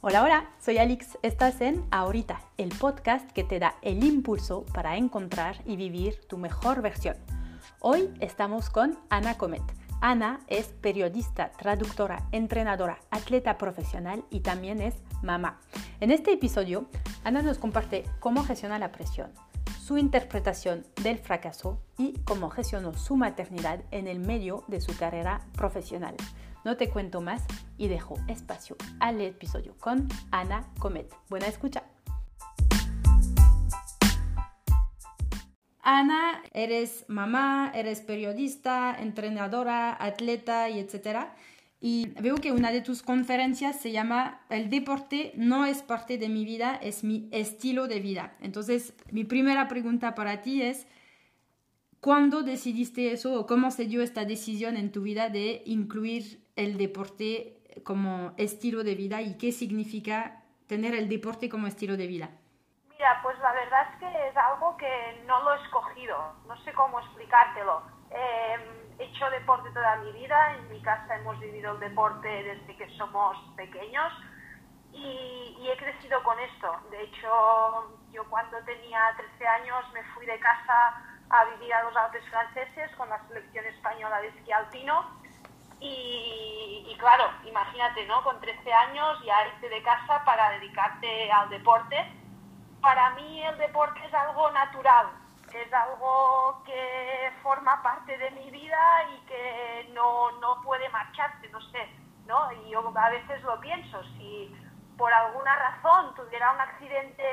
Hola, hola, soy Alix. Estás en Ahorita, el podcast que te da el impulso para encontrar y vivir tu mejor versión. Hoy estamos con Ana Comet. Ana es periodista, traductora, entrenadora, atleta profesional y también es mamá. En este episodio, Ana nos comparte cómo gestiona la presión, su interpretación del fracaso y cómo gestionó su maternidad en el medio de su carrera profesional. No te cuento más y dejo espacio al episodio con Ana Comet. Buena escucha. Ana, eres mamá, eres periodista, entrenadora, atleta y etcétera. Y veo que una de tus conferencias se llama El deporte no es parte de mi vida, es mi estilo de vida. Entonces, mi primera pregunta para ti es, ¿cuándo decidiste eso o cómo se dio esta decisión en tu vida de incluir el deporte como estilo de vida y qué significa tener el deporte como estilo de vida? Mira, pues la verdad es que es algo que no lo he escogido, no sé cómo explicártelo. Em, he hecho deporte toda mi vida, en mi casa hemos vivido el deporte desde que somos pequeños y, y he crecido con esto. De hecho, yo cuando tenía 13 años me fui de casa a vivir a los Alpes franceses con la selección española de esquí alpino y, claro, imagínate, ¿no? Con 13 años ya irte de casa para dedicarte al deporte. Para mí el deporte es algo natural, es algo que forma parte de mi vida y que no, no puede marcharse, no sé, ¿no? Y yo a veces lo pienso, si por alguna razón tuviera un accidente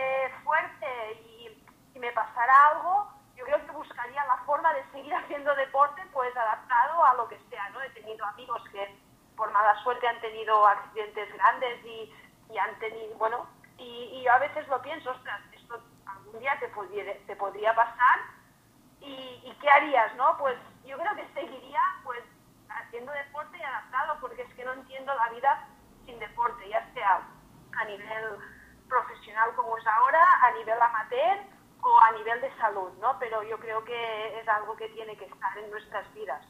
fuerte y, y me pasara algo, yo creo que buscaría la forma de seguir haciendo deporte pues adaptado a lo que sea, ¿no? He tenido amigos que por mala suerte han tenido accidentes grandes y, y han tenido, bueno, y, yo a veces lo pienso, ostras, esto algún día te, podría, te podría pasar y, y, ¿qué harías, no? Pues yo creo que seguiría pues haciendo deporte y adaptado porque es que no entiendo la vida sin deporte, ya sea a nivel profesional como es ahora, a nivel amateur o a nivel de salud, ¿no? Pero yo creo que es algo que tiene que estar en nuestras vidas.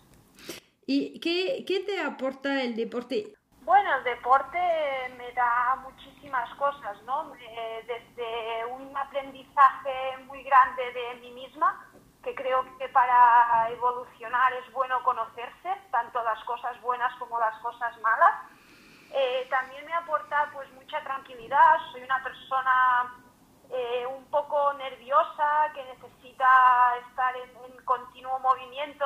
¿Y qué, qué te aporta el deporte? Bueno, el deporte me da muchísimas cosas, ¿no? desde un aprendizaje muy grande de mí misma, que creo que para evolucionar es bueno conocerse, tanto las cosas buenas como las cosas malas. Eh, también me aporta pues mucha tranquilidad, soy una persona eh, un poco nerviosa, que necesita estar en, continuo movimiento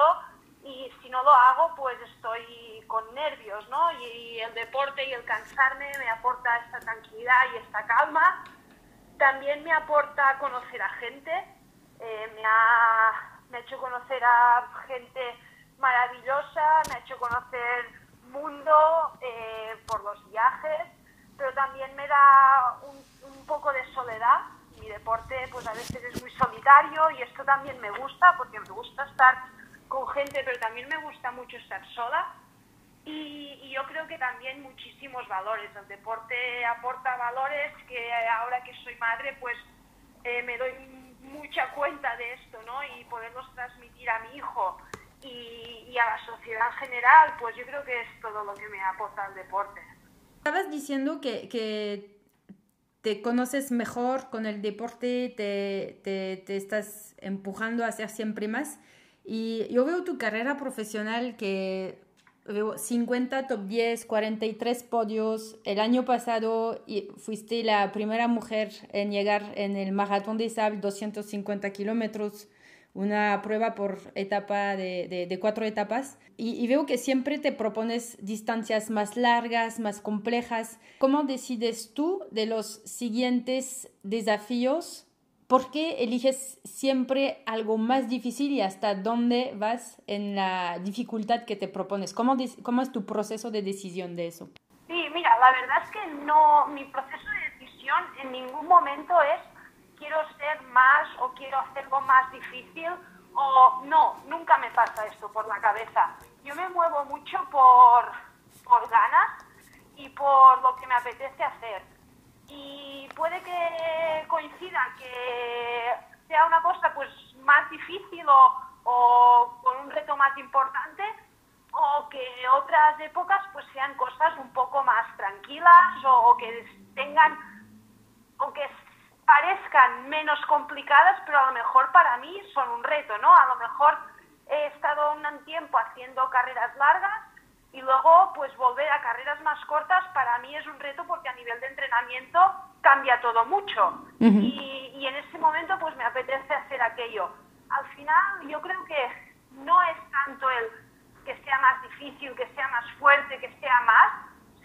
y si no lo hago, pues estoy con nervios, ¿no? Y, el deporte y el cansarme me aporta esta tranquilidad y esta calma. También me aporta conocer a gente, eh, me, ha, me ha hecho conocer a gente maravillosa, me ha hecho conocer mundo eh, por los viajes, pero también me da un un poco de soledad. Deporte pues a veces es muy solitario y esto también me gusta porque me gusta estar con gente, pero también me gusta mucho estar sola. Y, yo creo que también muchísimos valores. El deporte aporta valores que ahora que soy madre pues eh, me doy mucha cuenta de esto, ¿no? Y poderlos transmitir a mi hijo y, y, a la sociedad en general, pues yo creo que es todo lo que me aporta el deporte. Estabas diciendo que, que te conoces mejor con el deporte, te, te, te, estás empujando a hacer siempre más. Y yo veo tu carrera profesional que veo 50 top 10, 43 podios. El año pasado fuiste la primera mujer en llegar en el maratón de sable 250 kilómetros una prueba por etapa de, de, cuatro etapas y, veo que siempre te propones distancias más largas, más complejas. ¿Cómo decides tú de los siguientes desafíos? ¿Por qué eliges siempre algo más difícil y hasta dónde vas en la dificultad que te propones? ¿Cómo, cómo es tu proceso de decisión de eso? Sí, mira, la verdad es que no, mi proceso de decisión en ningún momento es quiero ser más o quiero hacerlo más difícil o no, nunca me pasa esto por la cabeza. Yo me muevo mucho por, por ganas y por lo que me apetece hacer. Y puede que coincida que sea una cosa pues más difícil o, o con un reto más importante o que otras épocas pues sean cosas un poco más tranquilas o, que tengan o que parezcan menos complicadas, pero a lo mejor para mí son un reto, ¿no? A lo mejor he estado un tiempo haciendo carreras largas y luego pues volver a carreras más cortas para mí es un reto porque a nivel de entrenamiento cambia todo mucho y, y en ese momento pues me apetece hacer aquello. Al final yo creo que no es tanto el que sea más difícil, que sea más fuerte, que sea más,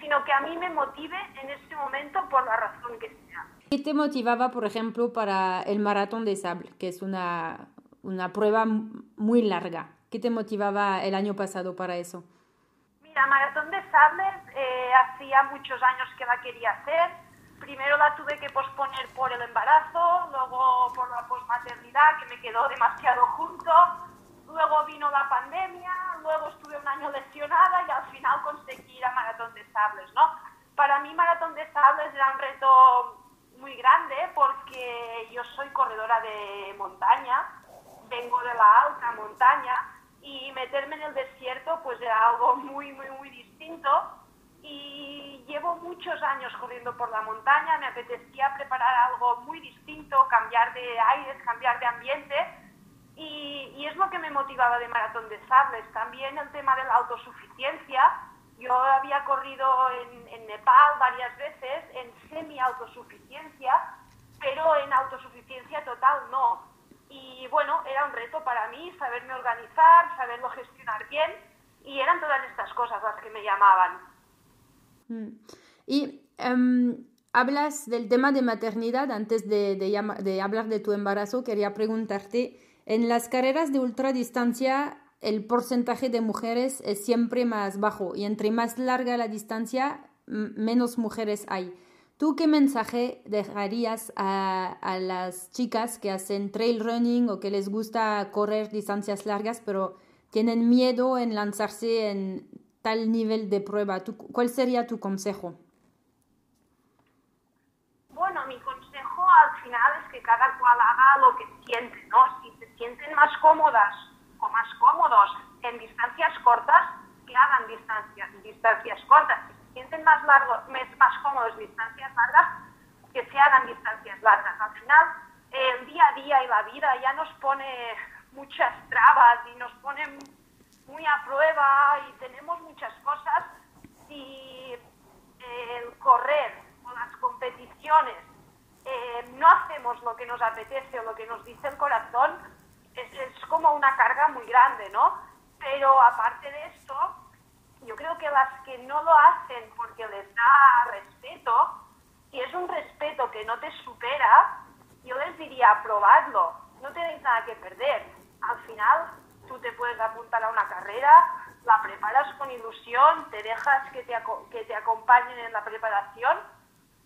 sino que a mí me motive en este momento por la razón que sea. ¿Qué te motivaba, por ejemplo, para el maratón de sable, que es una, una prueba muy larga? ¿Qué te motivaba el año pasado para eso? Mira, maratón de sable eh, hacía muchos años que la quería hacer. Primero la tuve que posponer por el embarazo, luego por la posmaternidad, que me quedó demasiado junto. Luego vino la pandemia, luego estuve un año lesionada y al final conseguí ir a maratón de sables, ¿no? Para mí maratón de sables era un reto muy grande porque yo soy corredora de montaña, vengo de la alta montaña y meterme en el desierto pues era algo muy, muy, muy distinto y llevo muchos años corriendo por la montaña, me apetecía preparar algo muy distinto, cambiar de aires, cambiar de ambiente y, y es lo que me motivaba de Maratón de Sables. También el tema de la autosuficiencia, yo había corrido en, en Nepal varias veces en semi-autosuficiencia, pero en autosuficiencia total no. Y bueno, era un reto para mí saberme organizar, saberlo gestionar bien, y eran todas estas cosas las que me llamaban. Mm. Y um, hablas del tema de maternidad, antes de, de, de hablar de tu embarazo, quería preguntarte, en las carreras de ultradistancia el porcentaje de mujeres es siempre más bajo y entre más larga la distancia, menos mujeres hay. ¿Tú qué mensaje dejarías a, a, las chicas que hacen trail running o que les gusta correr distancias largas, pero tienen miedo en lanzarse en tal nivel de prueba? ¿Tú, ¿Cuál sería tu consejo? Bueno, mi consejo al final es que cada cual haga lo que siente, ¿no? Si se sienten más cómodas más cómodos en distancias cortas, que hagan distancias, distancias cortas. Si se sienten más, largos, más cómodos distancias largas, que se hagan distancias largas. Al final, el día a día y la vida ya nos pone muchas trabas y nos pone muy a prueba y tenemos muchas cosas y el correr o las competiciones eh, no hacemos lo que nos apetece o lo que nos dice el corazón, es, es como una carga muy grande, ¿no? Pero aparte de esto, yo creo que las que no lo hacen porque les da respeto, si es un respeto que no te supera, yo les diría, probadlo, no tenéis nada que perder. Al final, tú te puedes apuntar a una carrera, la preparas con ilusión, te dejas que te, que te acompañen en la preparación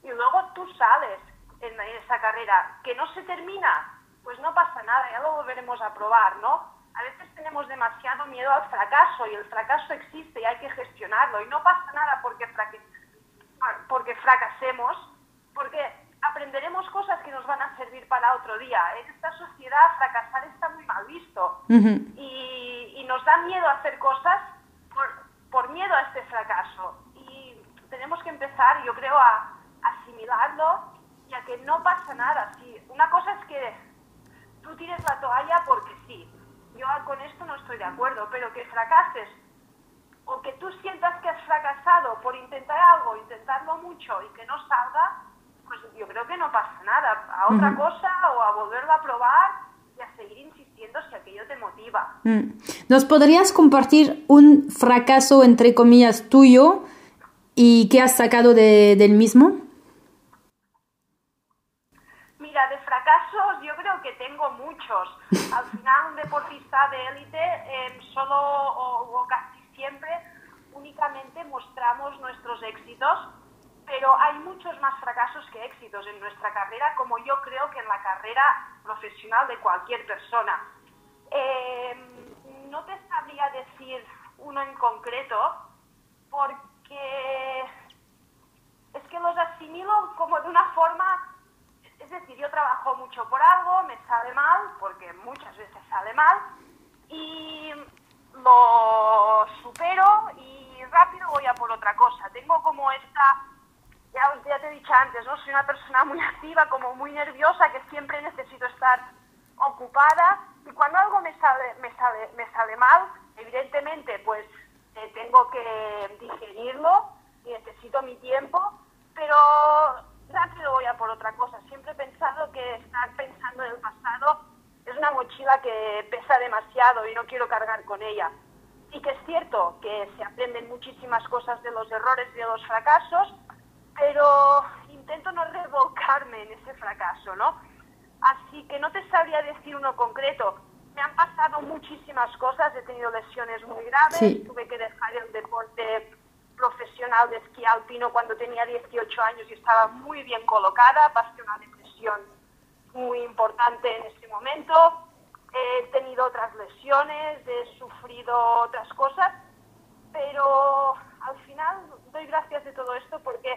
y luego tú sales en esa carrera. Que no se termina, pues no pasa nada, ya lo volveremos a probar, ¿no? A veces tenemos demasiado miedo al fracaso y el fracaso existe y hay que gestionarlo y no pasa nada porque, porque fracasemos, porque aprenderemos cosas que nos van a servir para otro día. En esta sociedad fracasar está muy mal visto y, y, nos da miedo hacer cosas por, por miedo a este fracaso y tenemos que empezar, yo creo, a asimilarlo y a que no pasa nada. Si, una cosa es que tú tires la toalla porque sí. Yo con esto no estoy de acuerdo, pero que fracases o que tú sientas que has fracasado por intentar algo, intentarlo mucho y que no salga, pues yo creo que no pasa nada. A otra cosa o a volverlo a probar y a seguir insistiendo si aquello te motiva. Mm. ¿Nos podrías compartir un fracaso, entre comillas, tuyo y qué has sacado de, del mismo? Yo creo que tengo muchos. Al final, un deportista de élite em, solo o, casi siempre únicamente mostramos nuestros éxitos, pero hay muchos más fracasos que éxitos en nuestra carrera, como yo creo que en la carrera profesional de cualquier persona. Em, no te sabría decir uno en concreto, porque es que los asimilo como de una forma es decir, yo trabajo mucho por algo, me sale mal, porque muchas veces sale mal, y lo supero como esta, ya, ya te he dicho antes, ¿no? Soy una persona muy activa, como muy nerviosa, que siempre necesito estar ocupada y cuando algo me sale, me sale, me sale mal, evidentemente pues eh, tengo que digerirlo y necesito mi tiempo, pero rápido voy a por otra cosa. Siempre he pensado que estar pensando en el pasado es una mochila que pesa demasiado y no quiero cargar con ella. Y que es cierto que se aprenden muchísimas cosas de los errores y de los fracasos, pero intento no revolcarme en ese fracaso, ¿no? Así que no te sabría decir uno concreto. Me han pasado muchísimas cosas, he tenido lesiones muy graves, tuve que dejar el deporte profesional de esquí alpino cuando tenía 18 años y estaba muy bien colocada, pasé una depresión muy importante en ese momento, he tenido otras lesiones, he sufrido otras cosas, pero al final doy gracias de todo esto porque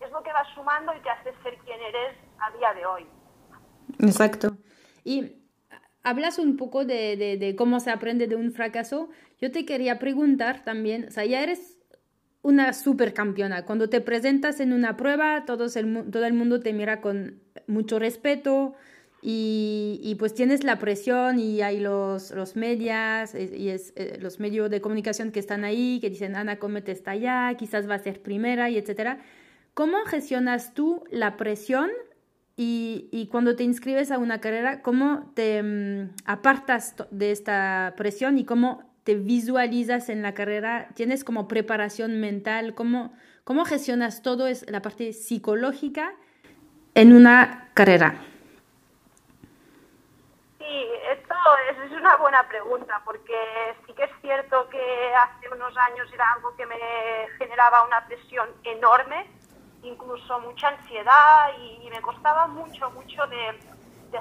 es lo que va sumando y te hace ser quien eres a día de hoy. Exacto. Y hablas un poco de, de, cómo se aprende de un fracaso. Yo te quería preguntar también, o sea, ya eres una supercampeona. Cuando te presentas en una prueba, todos el, todo el mundo te mira con mucho respeto y, y pues tienes la presión y hay los, los medias y es, eh, los medios de comunicación que están ahí, que dicen, Ana Comete está allá, quizás va a ser primera y etcétera. ¿Cómo gestionas tú la presión y, cuando te inscribes a una carrera, ¿cómo te mm, apartas de esta presión y cómo te visualizas en la carrera? ¿Tienes como preparación mental? ¿Cómo, cómo gestionas todo es la parte psicológica en una carrera? Sí, esto es, una buena pregunta porque sí que es cierto que hace unos años era algo que me generaba una presión enorme incluso mucha ansiedad y, me costaba mucho, mucho de,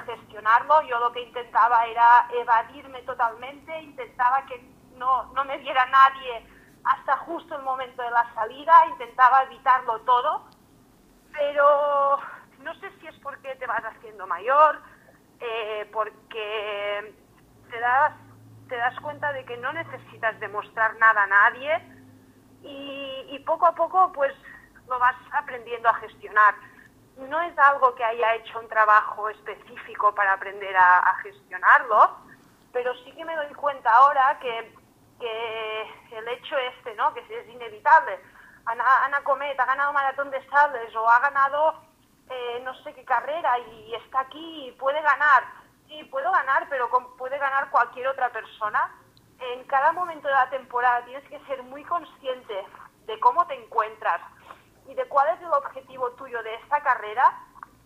gestionarlo. Yo lo que intentaba era evadirme totalmente, intentaba que no, no me viera nadie hasta justo el momento de la salida, intentaba evitarlo todo, pero no sé si es porque te vas haciendo mayor, eh, porque te das, te das cuenta de que no necesitas demostrar nada a nadie y, poco a poco pues lo vas aprendiendo a gestionar. No es algo que haya hecho un trabajo específico para aprender a, gestionarlo, pero sí que me doy cuenta ahora que, el hecho este, ¿no? que es inevitable. Ana, Ana Comet ha ganado Maratón de Sables o ha ganado eh, no sé qué carrera y está aquí y puede ganar. Sí, puedo ganar, pero puede ganar cualquier otra persona. En cada momento de la temporada tienes que ser muy consciente de cómo te encuentras, y de cuál es el objetivo tuyo de esta carrera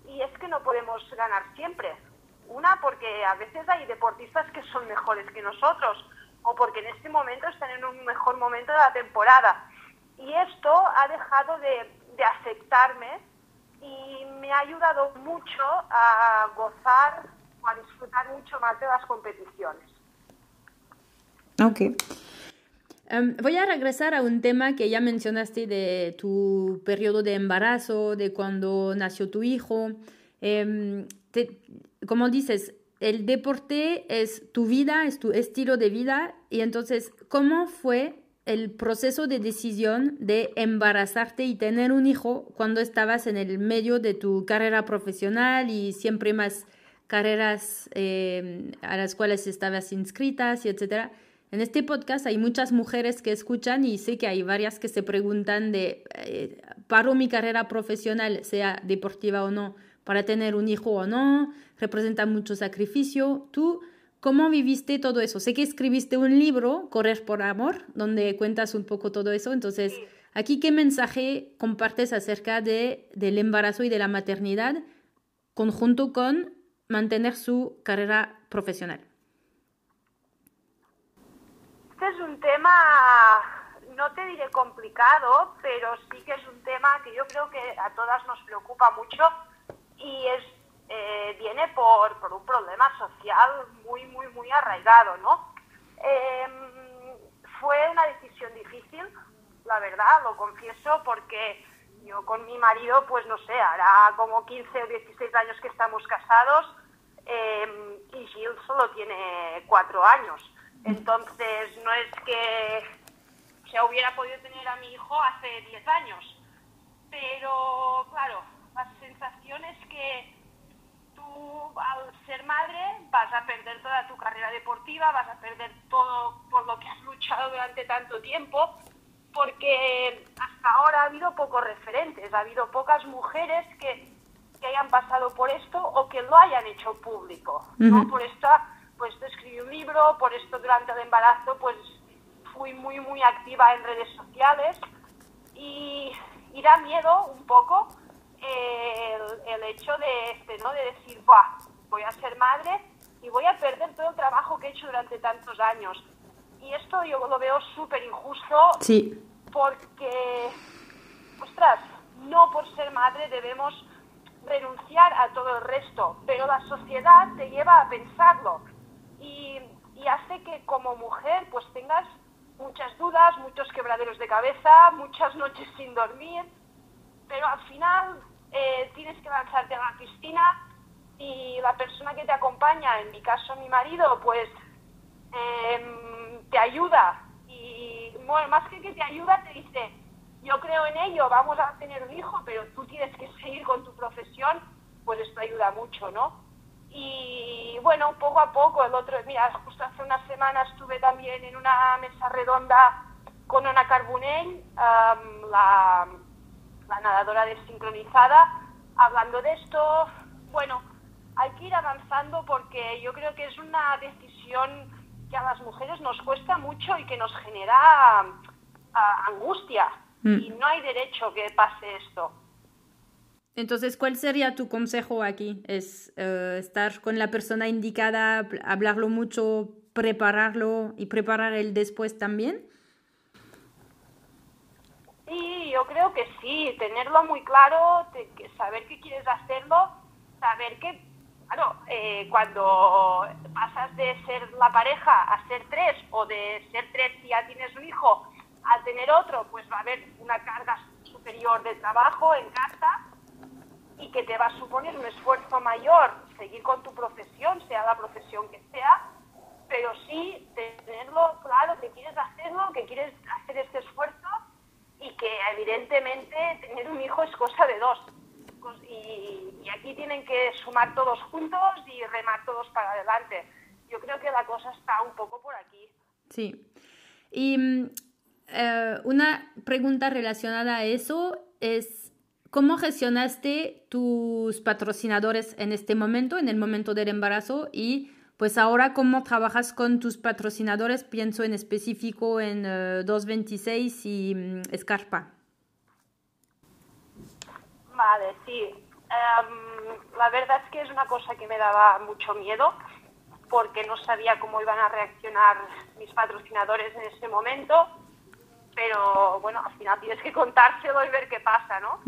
y es que no podemos ganar siempre. Una, porque a veces hay deportistas que son mejores que nosotros o porque en este momento están en un mejor momento de la temporada. Y esto ha dejado de, de afectarme y me ha ayudado mucho a gozar o a disfrutar mucho más de las competiciones. Ok. Em, voy a regresar a un tema que ya mencionaste de tu periodo de embarazo, de cuando nació tu hijo. Em, como dices, el deporte es tu vida, es tu estilo de vida. Y entonces, ¿cómo fue el proceso de decisión de embarazarte y tener un hijo cuando estabas en el medio de tu carrera profesional y siempre más carreras em, a las cuales estabas inscritas y etcétera? En este podcast hay muchas mujeres que escuchan y sé que hay varias que se preguntan de, eh, ¿paro mi carrera profesional, sea deportiva o no, para tener un hijo o no? Representa mucho sacrificio. ¿Tú cómo viviste todo eso? Sé que escribiste un libro, Correr por Amor, donde cuentas un poco todo eso. Entonces, aquí, ¿qué mensaje compartes acerca de, del embarazo y de la maternidad conjunto con mantener su carrera profesional? Este es un tema, no te diré complicado, pero sí que es un tema que yo creo que a todas nos preocupa mucho y es eh, viene por, por, un problema social muy, muy, muy arraigado, ¿no? Em, fue una decisión difícil, la verdad, lo confieso, porque yo con mi marido, pues no sé, hará como 15 o 16 años que estamos casados em, y Gil solo tiene cuatro años. Entonces, no es que se hubiera podido tener a mi hijo hace 10 años. pero claro, la sensación es que tú al ser madre vas a perder toda tu carrera deportiva, vas a perder todo por lo que has luchado durante tanto tiempo, porque hasta ahora ha habido pocos referentes, ha habido pocas mujeres que, que hayan pasado por esto o que lo hayan hecho público. ¿no? Por esto, pues escribí un libro, por esto durante el embarazo pues fui muy muy activa en redes sociales y, y da miedo un poco el, el, hecho de, este, ¿no? de decir, voy a ser madre y voy a perder todo el trabajo que he hecho durante tantos años. Y esto yo lo veo súper injusto sí. porque, ostras, no por ser madre debemos renunciar a todo el resto, pero la sociedad te lleva a pensarlo y, y hace que como mujer pues tengas muchas dudas, muchos quebraderos de cabeza, muchas noches sin dormir, pero al final eh, tienes que lanzarte a la piscina y la persona que te acompaña, en mi caso mi marido, pues eh, te ayuda y más que que te ayuda, te dice, yo creo en ello, vamos a tener un hijo, pero tú tienes que seguir con tu profesión, pues esto ayuda mucho, ¿no? Y bueno, poco a poco, el otro, mira, justo hace unas semanas estuve también en una mesa redonda con Ana Carbonell, um, la, la nadadora desincronizada, hablando de esto. Bueno, hay que ir avanzando porque yo creo que es una decisión que a las mujeres nos cuesta mucho y que nos genera uh, angustia. Mm. Y no hay derecho que pase esto. Entonces, ¿cuál sería tu consejo aquí? ¿Es uh, estar con la persona indicada, hablarlo mucho, prepararlo y preparar el después también? Sí, yo creo que sí, tenerlo muy claro, saber que quieres hacerlo, saber que, claro, eh, cuando pasas de ser la pareja a ser tres o de ser tres y ya tienes un hijo a tener otro, pues va a haber una carga superior de trabajo en casa y que te va a suponer un esfuerzo mayor seguir con tu profesión, sea la profesión que sea, pero sí tenerlo claro que quieres hacerlo, que quieres hacer este esfuerzo y que evidentemente tener un hijo es cosa de dos. Y, aquí tienen que sumar todos juntos y remar todos para adelante. Yo creo que la cosa está un poco por aquí. Sí. Y mm, eh, una pregunta relacionada a eso es ¿Cómo gestionaste tus patrocinadores en este momento, en el momento del embarazo? Y pues ahora, ¿cómo trabajas con tus patrocinadores? Pienso en específico en 226 eh, y um, Escarpa. Vale, sí. Um, la verdad es que es una cosa que me daba mucho miedo porque no sabía cómo iban a reaccionar mis patrocinadores en ese momento pero bueno, al final tienes que contárselo y ver qué pasa, ¿no?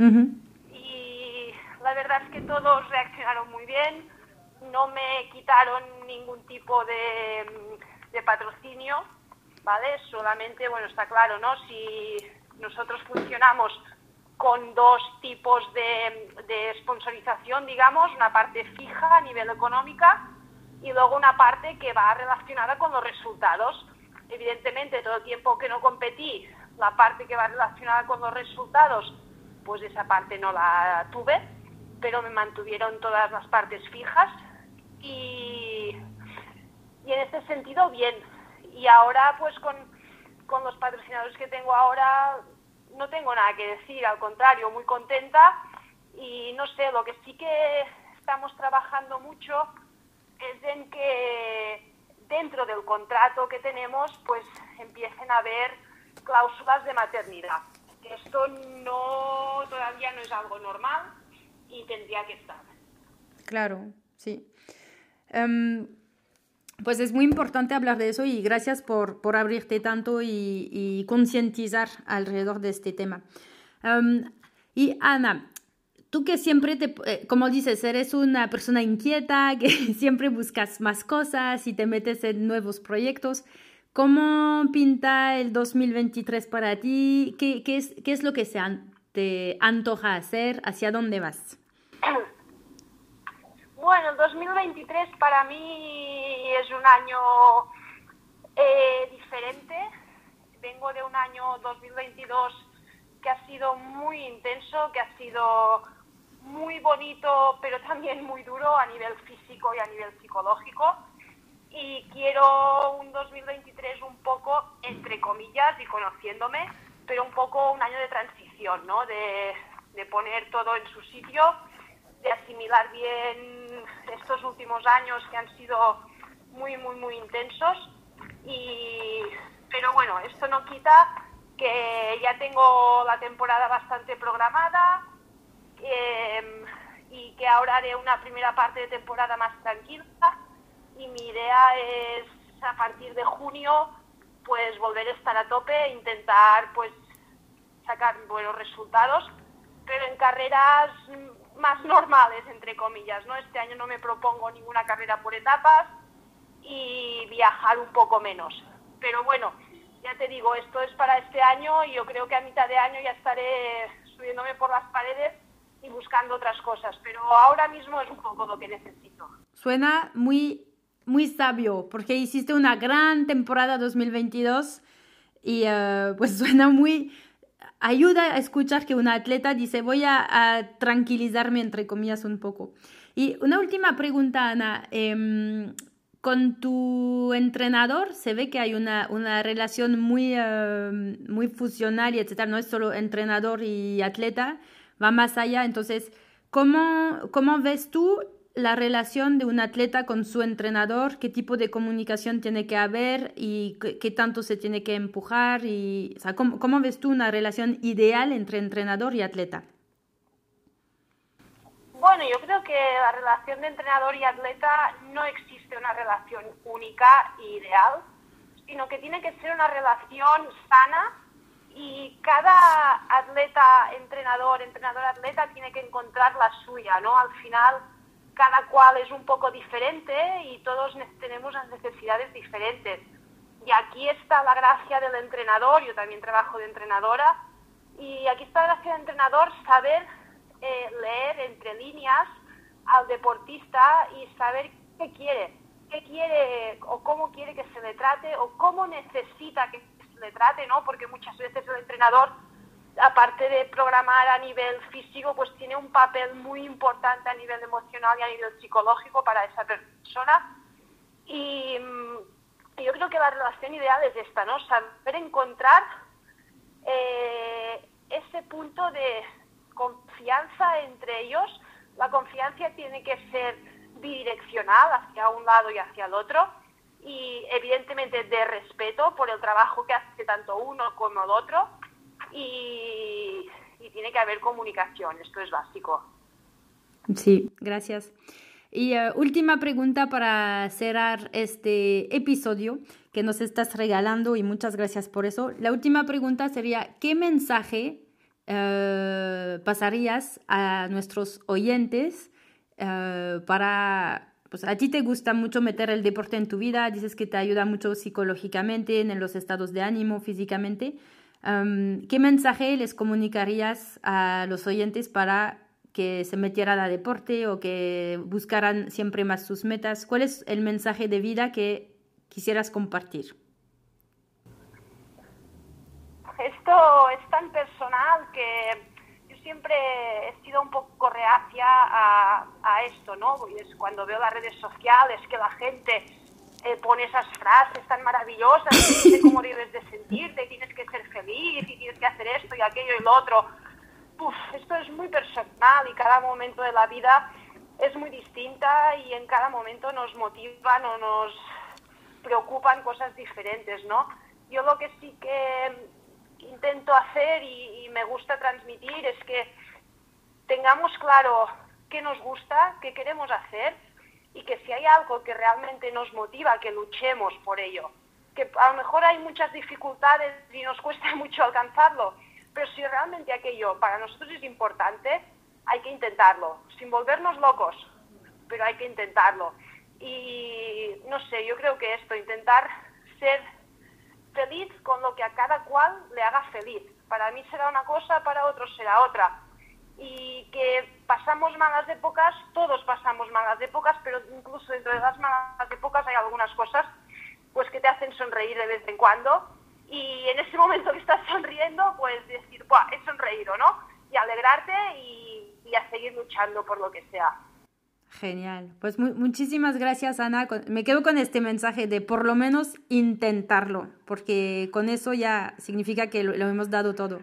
Y la verdad es que todos reaccionaron muy bien, no me quitaron ningún tipo de, de patrocinio, ¿vale? Solamente, bueno, está claro, ¿no? Si nosotros funcionamos con dos tipos de, de sponsorización, digamos, una parte fija a nivel económica y luego una parte que va relacionada con los resultados evidentemente todo el tiempo que no competí, la parte que va relacionada con los resultados, pues esa parte no la tuve, pero me mantuvieron todas las partes fijas y, y en este sentido bien. Y ahora pues con, con los patrocinadores que tengo ahora no tengo nada que decir, al contrario, muy contenta y no sé, lo que sí que estamos trabajando mucho es en que dentro del contrato que tenemos, pues empiecen a haber cláusulas de maternidad. Esto no todavía no es algo normal y tendría que estar. Claro, sí. Um, pues es muy importante hablar de eso y gracias por, por abrirte tanto y, y concientizar alrededor de este tema. Um, y Ana, tú que siempre te, eh, como dices, eres una persona inquieta, que siempre buscas más cosas y te metes en nuevos proyectos, ¿cómo pinta el 2023 para ti? ¿Qué, qué, es, qué es, lo que se te antoja hacer? ¿Hacia dónde vas? Bueno, el 2023 para mí es un año eh, diferente. Vengo de un año 2022 que ha sido muy intenso, que ha sido muy bonito, pero también muy duro a nivel físico y a nivel psicológico. Y quiero un 2023 un poco, entre comillas, y conociéndome, pero un poco un año de transición, ¿no? De, de poner todo en su sitio, de asimilar bien estos últimos años que han sido muy, muy, muy intensos. Y, pero bueno, esto no quita que ya tengo la temporada bastante programada eh, y que ahora haré una primera parte de temporada más tranquila y mi idea es a partir de junio pues volver a estar a tope e intentar pues sacar buenos resultados pero en carreras más normales entre comillas no este año no me propongo ninguna carrera por etapas y viajar un poco menos. Pero bueno ya te digo, esto es para este año y yo creo que a mitad de año ya estaré subiéndome por las paredes y buscando otras cosas, pero ahora mismo es un poco lo que necesito. Suena muy, muy sabio, porque hiciste una gran temporada 2022 y uh, pues suena muy... Ayuda a escuchar que una atleta dice voy a, tranquilizarme entre comillas un poco. Y una última pregunta, Ana. Eh, con tu entrenador se ve que hay una, una relación muy, uh, muy fusionaria, etc. No es solo entrenador y atleta, va más allá. Entonces, ¿cómo, ¿cómo ves tú la relación de un atleta con su entrenador? ¿Qué tipo de comunicación tiene que haber y qué, tanto se tiene que empujar? Y, ¿cómo, ¿Cómo ves tú una relación ideal entre entrenador y atleta? Bueno, yo creo que la relación de entrenador y atleta no existe una relación única e ideal, sino que tiene que ser una relación sana y cada atleta, entrenador, entrenador-atleta tiene que encontrar la suya, ¿no? Al final, cada cual es un poco diferente y todos tenemos las necesidades diferentes. Y aquí está la gracia del entrenador, yo también trabajo de entrenadora, y aquí está la gracia del entrenador, saber eh, leer entre líneas al deportista y saber qué quiere, qué quiere o cómo quiere que se le trate o cómo necesita que se le trate, ¿no? Porque muchas veces el entrenador, aparte de programar a nivel físico, pues tiene un papel muy importante a nivel emocional y a nivel psicológico para esa persona. Y, mm, yo creo que la relación ideal es esta, ¿no? Saber encontrar eh, ese punto de confianza entre ellos. La confianza tiene que ser bidireccional hacia un lado y hacia el otro y evidentemente de respeto por el trabajo que hace tanto uno como el otro y, tiene que haber comunicación, esto es básico. Sí, gracias. Y uh, última pregunta para cerrar este episodio que nos estás regalando y muchas gracias por eso. La última pregunta sería, ¿qué mensaje eh, pasarías a nuestros oyentes eh, para, pues a ti te gusta mucho meter el deporte en tu vida, dices que te ayuda mucho psicológicamente, en los estados de ánimo, físicamente. Um, ¿Qué mensaje les comunicarías a los oyentes para que se metieran a deporte o que buscaran siempre más sus metas? ¿Cuál es el mensaje de vida que quisieras compartir? esto es tan personal que yo siempre he sido un poco reacia a, a esto, ¿no? Es cuando veo las redes sociales que la gente pone esas frases tan maravillosas de cómo debes de sentirte, tienes que ser feliz y tienes que hacer esto y aquello y lo otro. Uf, esto es muy personal y cada momento de la vida es muy distinta y en cada momento nos motivan o nos preocupan cosas diferentes, ¿no? Yo lo que sí que intento hacer y, y, me gusta transmitir es que tengamos claro qué nos gusta, qué queremos hacer y que si hay algo que realmente nos motiva, que luchemos por ello. Que a lo mejor hay muchas dificultades y nos cuesta mucho alcanzarlo, pero si realmente aquello para nosotros es importante, hay que intentarlo, sin volvernos locos, pero hay que intentarlo. Y no sé, yo creo que esto, intentar ser feliz con lo que a cada cual le haga feliz. Para mí será una cosa, para otros será otra. Y que pasamos malas épocas, todos pasamos malas épocas, pero incluso dentro de las malas épocas hay algunas cosas pues que te hacen sonreír de vez en cuando y en ese momento que estás sonriendo, pues decir, Buah, es sonreír, ¿no? Y alegrarte y, y a seguir luchando por lo que sea. Genial. Pues muchísimas gracias, Ana. Me quedo con este mensaje de por lo menos intentarlo, porque con eso ya significa que lo, hemos dado todo.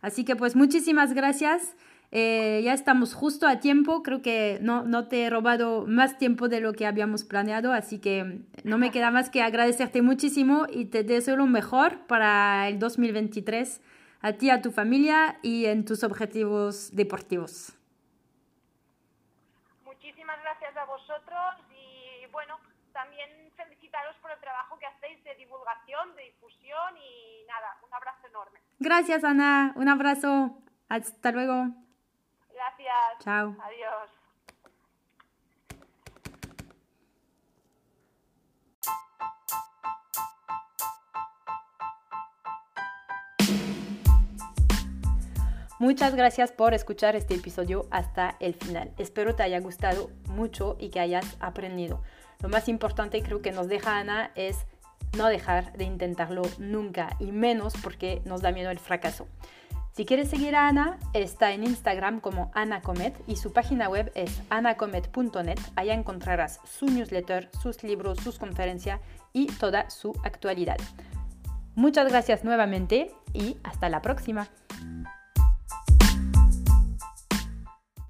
Así que pues muchísimas gracias. Eh, ya estamos justo a tiempo. Creo que no, no te he robado más tiempo de lo que habíamos planeado, así que no me queda más que agradecerte muchísimo y te deseo lo mejor para el 2023 a ti, a tu familia y en tus objetivos deportivos gracias a vosotros y bueno, también felicitaros por el trabajo que hacéis de divulgación, de difusión y nada, un abrazo enorme. Gracias Ana, un abrazo, hasta luego. Gracias. Chao. Adiós. Muchas gracias por escuchar este episodio hasta el final. Espero te haya gustado mucho y que hayas aprendido. Lo más importante creo que nos deja Ana es no dejar de intentarlo nunca y menos porque nos da miedo el fracaso. Si quieres seguir a Ana, está en Instagram como Ana Comet y su página web es anacomet.net. Allá encontrarás su newsletter, sus libros, sus conferencias y toda su actualidad. Muchas gracias nuevamente y hasta la próxima.